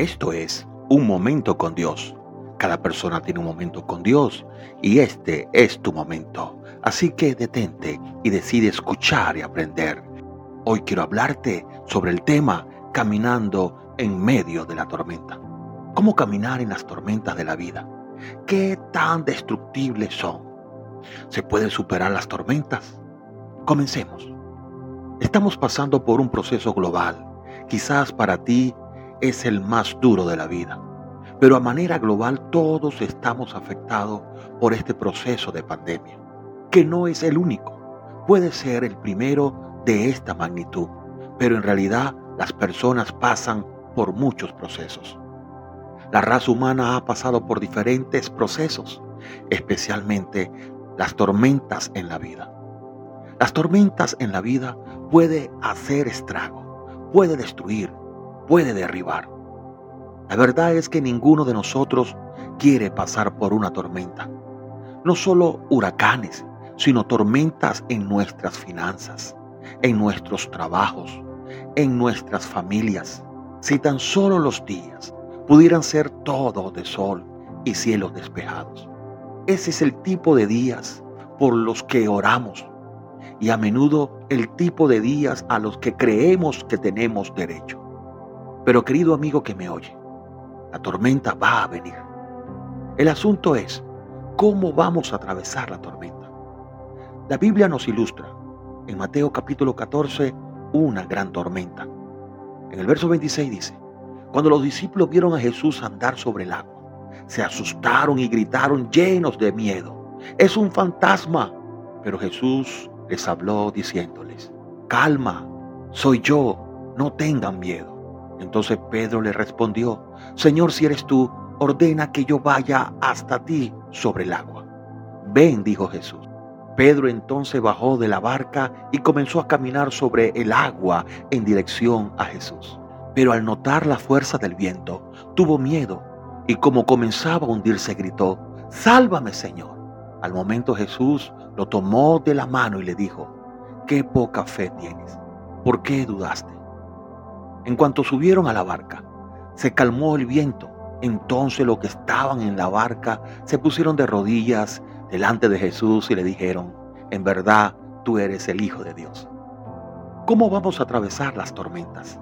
Esto es Un Momento con Dios. Cada persona tiene un momento con Dios y este es tu momento. Así que detente y decide escuchar y aprender. Hoy quiero hablarte sobre el tema caminando en medio de la tormenta. ¿Cómo caminar en las tormentas de la vida? ¿Qué tan destructibles son? ¿Se pueden superar las tormentas? Comencemos. Estamos pasando por un proceso global. Quizás para ti es el más duro de la vida, pero a manera global todos estamos afectados por este proceso de pandemia, que no es el único. Puede ser el primero de esta magnitud, pero en realidad las personas pasan por muchos procesos. La raza humana ha pasado por diferentes procesos, especialmente las tormentas en la vida. Las tormentas en la vida puede hacer estrago, puede destruir, puede derribar. La verdad es que ninguno de nosotros quiere pasar por una tormenta. No solo huracanes, sino tormentas en nuestras finanzas, en nuestros trabajos, en nuestras familias. Si tan solo los días pudieran ser todos de sol y cielos despejados. Ese es el tipo de días por los que oramos y a menudo el tipo de días a los que creemos que tenemos derecho. Pero querido amigo que me oye, la tormenta va a venir. El asunto es, ¿cómo vamos a atravesar la tormenta? La Biblia nos ilustra en Mateo capítulo 14 una gran tormenta. En el verso 26 dice, cuando los discípulos vieron a Jesús andar sobre el agua, se asustaron y gritaron llenos de miedo. Es un fantasma. Pero Jesús les habló diciéndoles, calma, soy yo, no tengan miedo. Entonces Pedro le respondió, Señor, si eres tú, ordena que yo vaya hasta ti sobre el agua. Ven, dijo Jesús. Pedro entonces bajó de la barca y comenzó a caminar sobre el agua en dirección a Jesús. Pero al notar la fuerza del viento, tuvo miedo y como comenzaba a hundirse gritó, Sálvame, Señor. Al momento Jesús lo tomó de la mano y le dijo, qué poca fe tienes, ¿por qué dudaste? En cuanto subieron a la barca, se calmó el viento. Entonces los que estaban en la barca se pusieron de rodillas delante de Jesús y le dijeron, en verdad tú eres el Hijo de Dios. ¿Cómo vamos a atravesar las tormentas?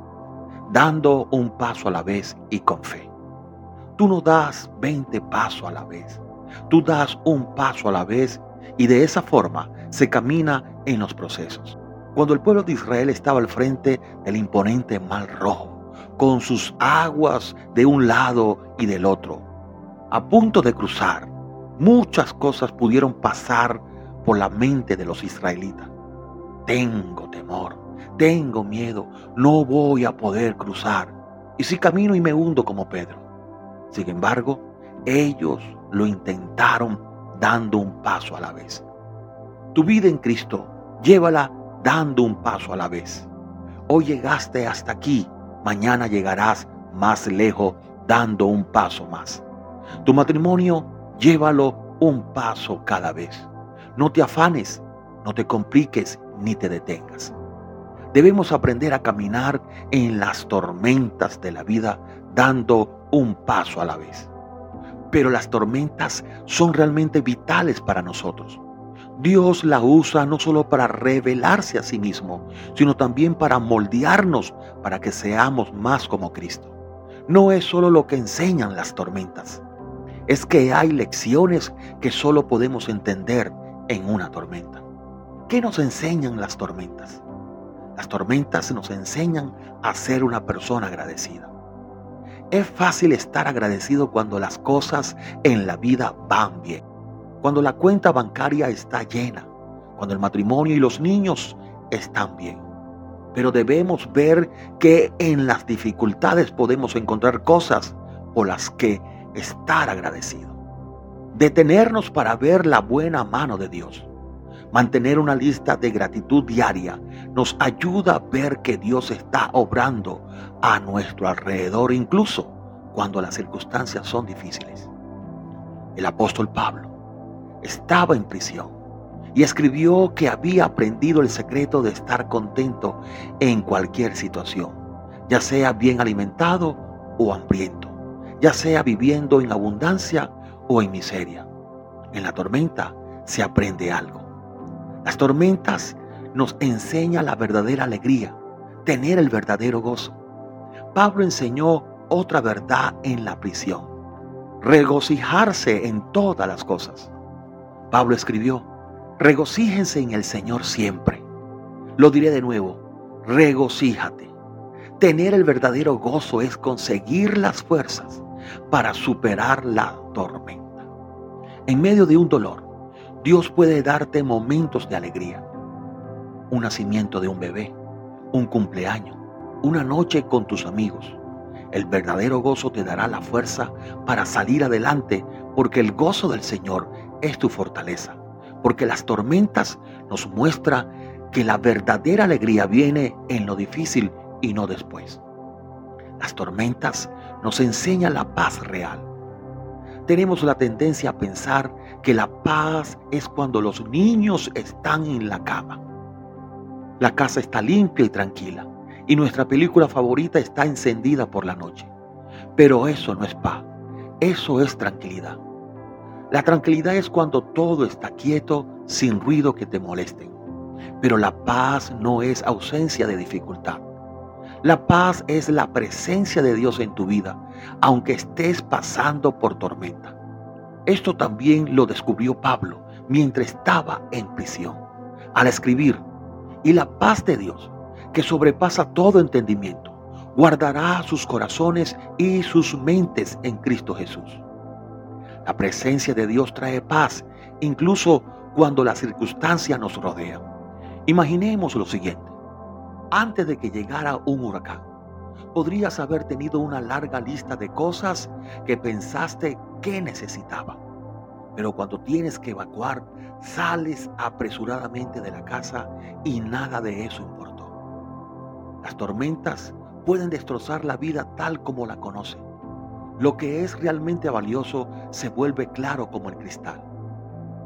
Dando un paso a la vez y con fe. Tú no das 20 pasos a la vez. Tú das un paso a la vez y de esa forma se camina en los procesos. Cuando el pueblo de Israel estaba al frente del imponente Mar Rojo, con sus aguas de un lado y del otro, a punto de cruzar, muchas cosas pudieron pasar por la mente de los israelitas. Tengo temor, tengo miedo, no voy a poder cruzar. Y si camino y me hundo como Pedro. Sin embargo, ellos lo intentaron dando un paso a la vez. Tu vida en Cristo, llévala dando un paso a la vez. Hoy llegaste hasta aquí, mañana llegarás más lejos dando un paso más. Tu matrimonio, llévalo un paso cada vez. No te afanes, no te compliques ni te detengas. Debemos aprender a caminar en las tormentas de la vida dando un paso a la vez pero las tormentas son realmente vitales para nosotros. Dios la usa no solo para revelarse a sí mismo, sino también para moldearnos para que seamos más como Cristo. No es solo lo que enseñan las tormentas, es que hay lecciones que solo podemos entender en una tormenta. ¿Qué nos enseñan las tormentas? Las tormentas nos enseñan a ser una persona agradecida. Es fácil estar agradecido cuando las cosas en la vida van bien, cuando la cuenta bancaria está llena, cuando el matrimonio y los niños están bien. Pero debemos ver que en las dificultades podemos encontrar cosas por las que estar agradecido. Detenernos para ver la buena mano de Dios. Mantener una lista de gratitud diaria nos ayuda a ver que Dios está obrando a nuestro alrededor, incluso cuando las circunstancias son difíciles. El apóstol Pablo estaba en prisión y escribió que había aprendido el secreto de estar contento en cualquier situación, ya sea bien alimentado o hambriento, ya sea viviendo en abundancia o en miseria. En la tormenta se aprende algo. Las tormentas nos enseñan la verdadera alegría, tener el verdadero gozo. Pablo enseñó otra verdad en la prisión, regocijarse en todas las cosas. Pablo escribió, regocíjense en el Señor siempre. Lo diré de nuevo, regocíjate. Tener el verdadero gozo es conseguir las fuerzas para superar la tormenta. En medio de un dolor, Dios puede darte momentos de alegría. Un nacimiento de un bebé, un cumpleaños, una noche con tus amigos. El verdadero gozo te dará la fuerza para salir adelante porque el gozo del Señor es tu fortaleza. Porque las tormentas nos muestra que la verdadera alegría viene en lo difícil y no después. Las tormentas nos enseñan la paz real. Tenemos la tendencia a pensar que la paz es cuando los niños están en la cama. La casa está limpia y tranquila y nuestra película favorita está encendida por la noche. Pero eso no es paz, eso es tranquilidad. La tranquilidad es cuando todo está quieto, sin ruido que te molesten. Pero la paz no es ausencia de dificultad. La paz es la presencia de Dios en tu vida, aunque estés pasando por tormenta. Esto también lo descubrió Pablo mientras estaba en prisión. Al escribir, y la paz de Dios, que sobrepasa todo entendimiento, guardará sus corazones y sus mentes en Cristo Jesús. La presencia de Dios trae paz, incluso cuando la circunstancia nos rodea. Imaginemos lo siguiente. Antes de que llegara un huracán, podrías haber tenido una larga lista de cosas que pensaste que necesitaba. Pero cuando tienes que evacuar, sales apresuradamente de la casa y nada de eso importó. Las tormentas pueden destrozar la vida tal como la conocen. Lo que es realmente valioso se vuelve claro como el cristal.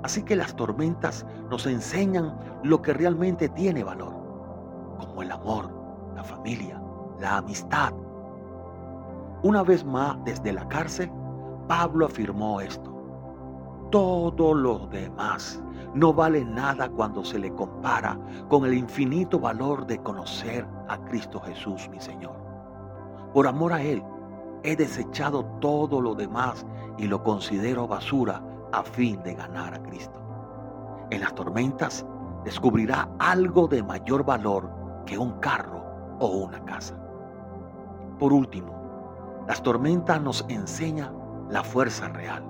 Así que las tormentas nos enseñan lo que realmente tiene valor, como el amor, la familia, la amistad. Una vez más, desde la cárcel, Pablo afirmó esto. Todo lo demás no vale nada cuando se le compara con el infinito valor de conocer a Cristo Jesús, mi Señor. Por amor a Él, he desechado todo lo demás y lo considero basura a fin de ganar a Cristo. En las tormentas descubrirá algo de mayor valor que un carro o una casa. Por último, las tormentas nos enseñan la fuerza real.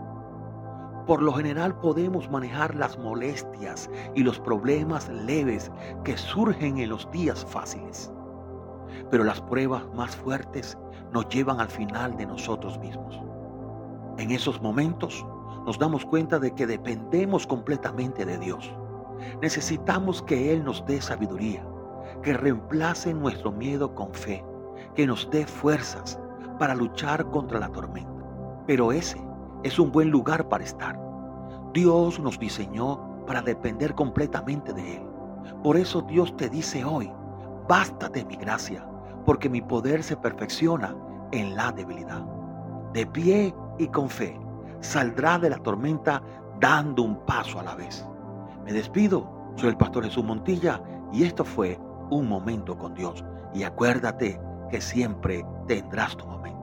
Por lo general podemos manejar las molestias y los problemas leves que surgen en los días fáciles. Pero las pruebas más fuertes nos llevan al final de nosotros mismos. En esos momentos nos damos cuenta de que dependemos completamente de Dios. Necesitamos que Él nos dé sabiduría, que reemplace nuestro miedo con fe, que nos dé fuerzas para luchar contra la tormenta. Pero ese es un buen lugar para estar. Dios nos diseñó para depender completamente de Él. Por eso Dios te dice hoy, bástate mi gracia, porque mi poder se perfecciona en la debilidad. De pie y con fe, saldrá de la tormenta dando un paso a la vez. Me despido, soy el pastor Jesús Montilla y esto fue un momento con Dios. Y acuérdate que siempre tendrás tu momento.